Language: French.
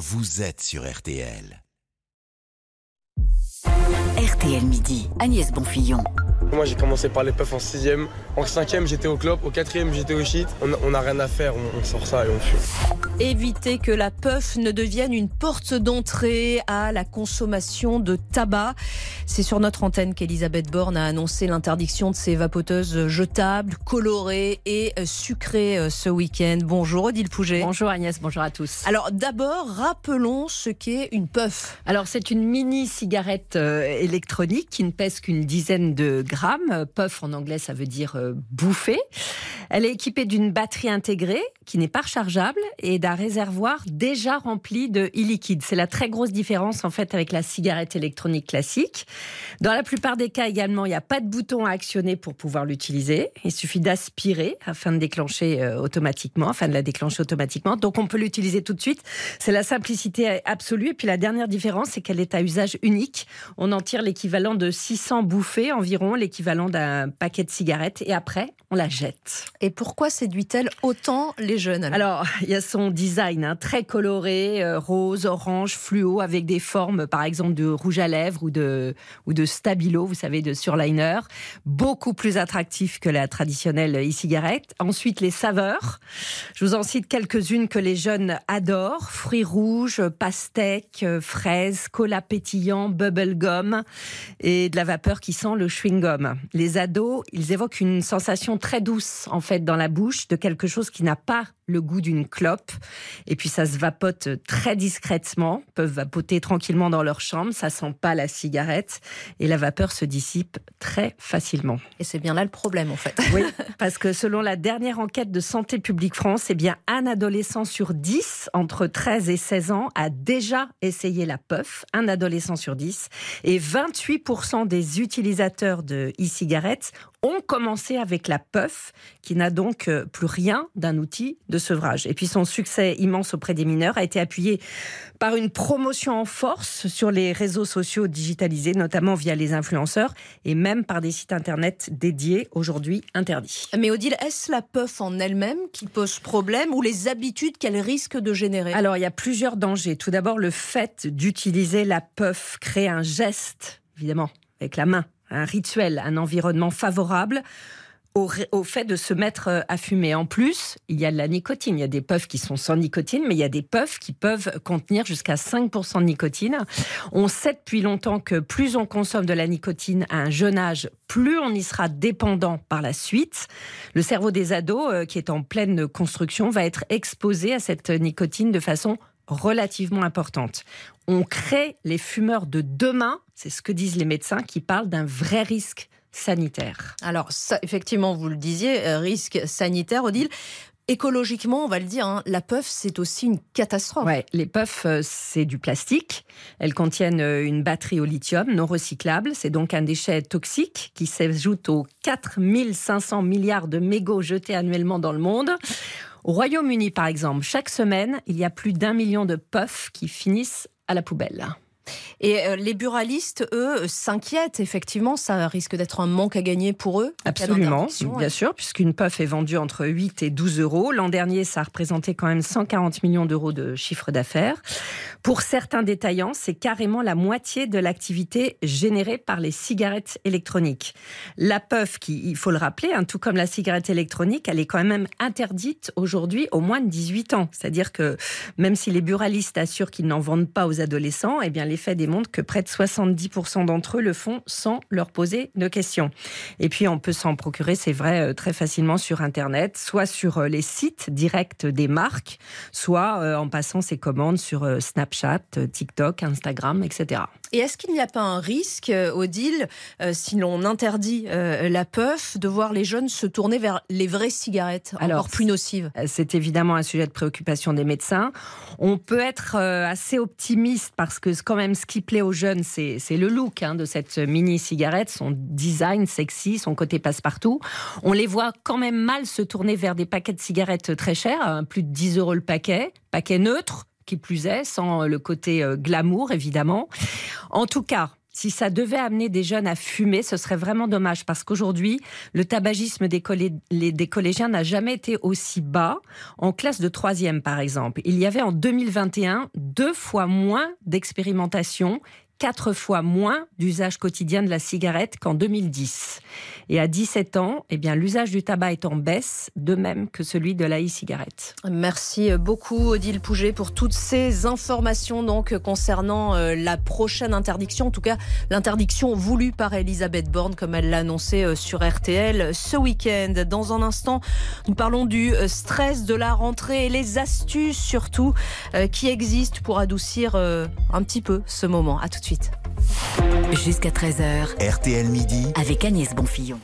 vous êtes sur RTL. RTL Midi, Agnès Bonfillon. Moi j'ai commencé par les puffs en 6ème, en 5ème j'étais au club, au 4ème j'étais au shit. On n'a rien à faire, on, on, sort ça et on fume. Éviter que la puff ne devienne une porte d'entrée à la consommation de tabac. C'est sur notre antenne qu'Elisabeth Borne a annoncé l'interdiction de ces vapoteuses jetables, colorées et sucrées euh, ce week-end. Bonjour Odile Pouget. Bonjour Agnès, bonjour à tous. Alors d'abord, rappelons ce qu'est une puff. Alors c'est une mini cigarette euh, électronique qui ne pèse qu'une dizaine de grammes Puff en anglais, ça veut dire euh, bouffer. Elle est équipée d'une batterie intégrée qui n'est pas rechargeable et d'un réservoir déjà rempli de e-liquide. C'est la très grosse différence en fait avec la cigarette électronique classique. Dans la plupart des cas également, il n'y a pas de bouton à actionner pour pouvoir l'utiliser. Il suffit d'aspirer afin de déclencher euh, automatiquement, afin de la déclencher automatiquement. Donc on peut l'utiliser tout de suite. C'est la simplicité absolue. Et puis la dernière différence, c'est qu'elle est à usage unique. On en tire l'équivalent de 600 bouffées environ, l'équivalent d'un paquet de cigarettes. Et après, on la jette. Et pourquoi séduit-elle autant les jeunes alors, il y a son design hein, très coloré, euh, rose, orange, fluo, avec des formes, par exemple, de rouge à lèvres ou de, ou de stabilo, vous savez, de surliner. Beaucoup plus attractif que la traditionnelle e-cigarette. Ensuite, les saveurs. Je vous en cite quelques-unes que les jeunes adorent. Fruits rouges, pastèques, fraises, cola pétillant, bubble gum et de la vapeur qui sent le chewing-gum. Les ados, ils évoquent une sensation très douce, en fait, dans la bouche de quelque chose qui n'a pas le goût d'une clope. Et puis ça se vapote très discrètement, peuvent vapoter tranquillement dans leur chambre, ça sent pas la cigarette et la vapeur se dissipe très facilement. Et c'est bien là le problème en fait. Oui, parce que selon la dernière enquête de Santé publique France, eh bien un adolescent sur 10 entre 13 et 16 ans a déjà essayé la puff, un adolescent sur 10 et 28% des utilisateurs de e-cigarettes ont commencé avec la puff, qui n'a donc euh, plus rien d'un outil de sevrage. Et puis son succès immense auprès des mineurs a été appuyé par une promotion en force sur les réseaux sociaux digitalisés, notamment via les influenceurs, et même par des sites internet dédiés, aujourd'hui interdits. Mais Odile, est-ce la puff en elle-même qui pose problème ou les habitudes qu'elle risque de générer? Alors, il y a plusieurs dangers. Tout d'abord, le fait d'utiliser la puff crée un geste, évidemment, avec la main un rituel, un environnement favorable au, fait de se mettre euh, à fumer. En plus, il y a de la nicotine. Il y a des puffs qui sont sans nicotine, mais il y a des puffs qui peuvent contenir jusqu'à 5% de nicotine. On sait depuis longtemps que plus on consomme de la nicotine à un jeune âge, plus on y sera dépendant par la suite. Le cerveau des ados, euh, qui est en pleine construction, va être exposé à cette nicotine de façon relativement importante. On crée les fumeurs de demain, c'est ce que disent les médecins qui parlent d'un vrai risque sanitaire. Alors, ça, effectivement, vous le disiez, euh, risque sanitaire, Odile. Écologiquement, on va le dire, hein, la puff, c'est aussi une catastrophe. Ouais, les puffs, euh, c'est du plastique. Elles contiennent euh, une batterie au lithium non recyclable. C'est donc un déchet toxique qui s'ajoute aux 4500 milliards de mégots jetés annuellement dans le monde. Au Royaume-Uni, par exemple, chaque semaine, il y a plus d'un million de puffs qui finissent à la poubelle. Et euh, les buralistes, eux, s'inquiètent. Effectivement, ça risque d'être un manque à gagner pour eux. Absolument, bien sûr, puisqu'une puff est vendue entre 8 et 12 euros. L'an dernier, ça représentait quand même 140 millions d'euros de chiffre d'affaires. Pour certains détaillants, c'est carrément la moitié de l'activité générée par les cigarettes électroniques. La puff, qui, il faut le rappeler, hein, tout comme la cigarette électronique, elle est quand même interdite aujourd'hui aux moins de 18 ans. C'est-à-dire que même si les buralistes assurent qu'ils n'en vendent pas aux adolescents, eh bien les faits démontrent que près de 70% d'entre eux le font sans leur poser de questions. Et puis on peut s'en procurer, c'est vrai, euh, très facilement sur Internet, soit sur euh, les sites directs des marques, soit euh, en passant ses commandes sur Snapchat, TikTok, Instagram, etc. Et est-ce qu'il n'y a pas un risque, Odile, si l'on interdit la puff, de voir les jeunes se tourner vers les vraies cigarettes, Alors, encore plus nocives? C'est évidemment un sujet de préoccupation des médecins. On peut être assez optimiste parce que quand même ce qui plaît aux jeunes, c'est le look hein, de cette mini cigarette, son design sexy, son côté passe-partout. On les voit quand même mal se tourner vers des paquets de cigarettes très chers, hein, plus de 10 euros le paquet, paquet neutre, qui plus est, sans le côté euh, glamour évidemment. En tout cas, si ça devait amener des jeunes à fumer, ce serait vraiment dommage parce qu'aujourd'hui, le tabagisme des, des collégiens n'a jamais été aussi bas. En classe de troisième, par exemple, il y avait en 2021 deux fois moins d'expérimentation quatre fois moins d'usage quotidien de la cigarette qu'en 2010. Et à 17 ans, eh bien, l'usage du tabac est en baisse, de même que celui de la e-cigarette. Merci beaucoup, Odile Pouget, pour toutes ces informations donc concernant euh, la prochaine interdiction, en tout cas l'interdiction voulue par Elisabeth Borne, comme elle l'a annoncé euh, sur RTL ce week-end. Dans un instant, nous parlons du euh, stress de la rentrée et les astuces surtout qui existent pour adoucir un petit peu ce moment. À tout de suite. Jusqu'à 13h. RTL Midi. Avec Agnès Bonfillon.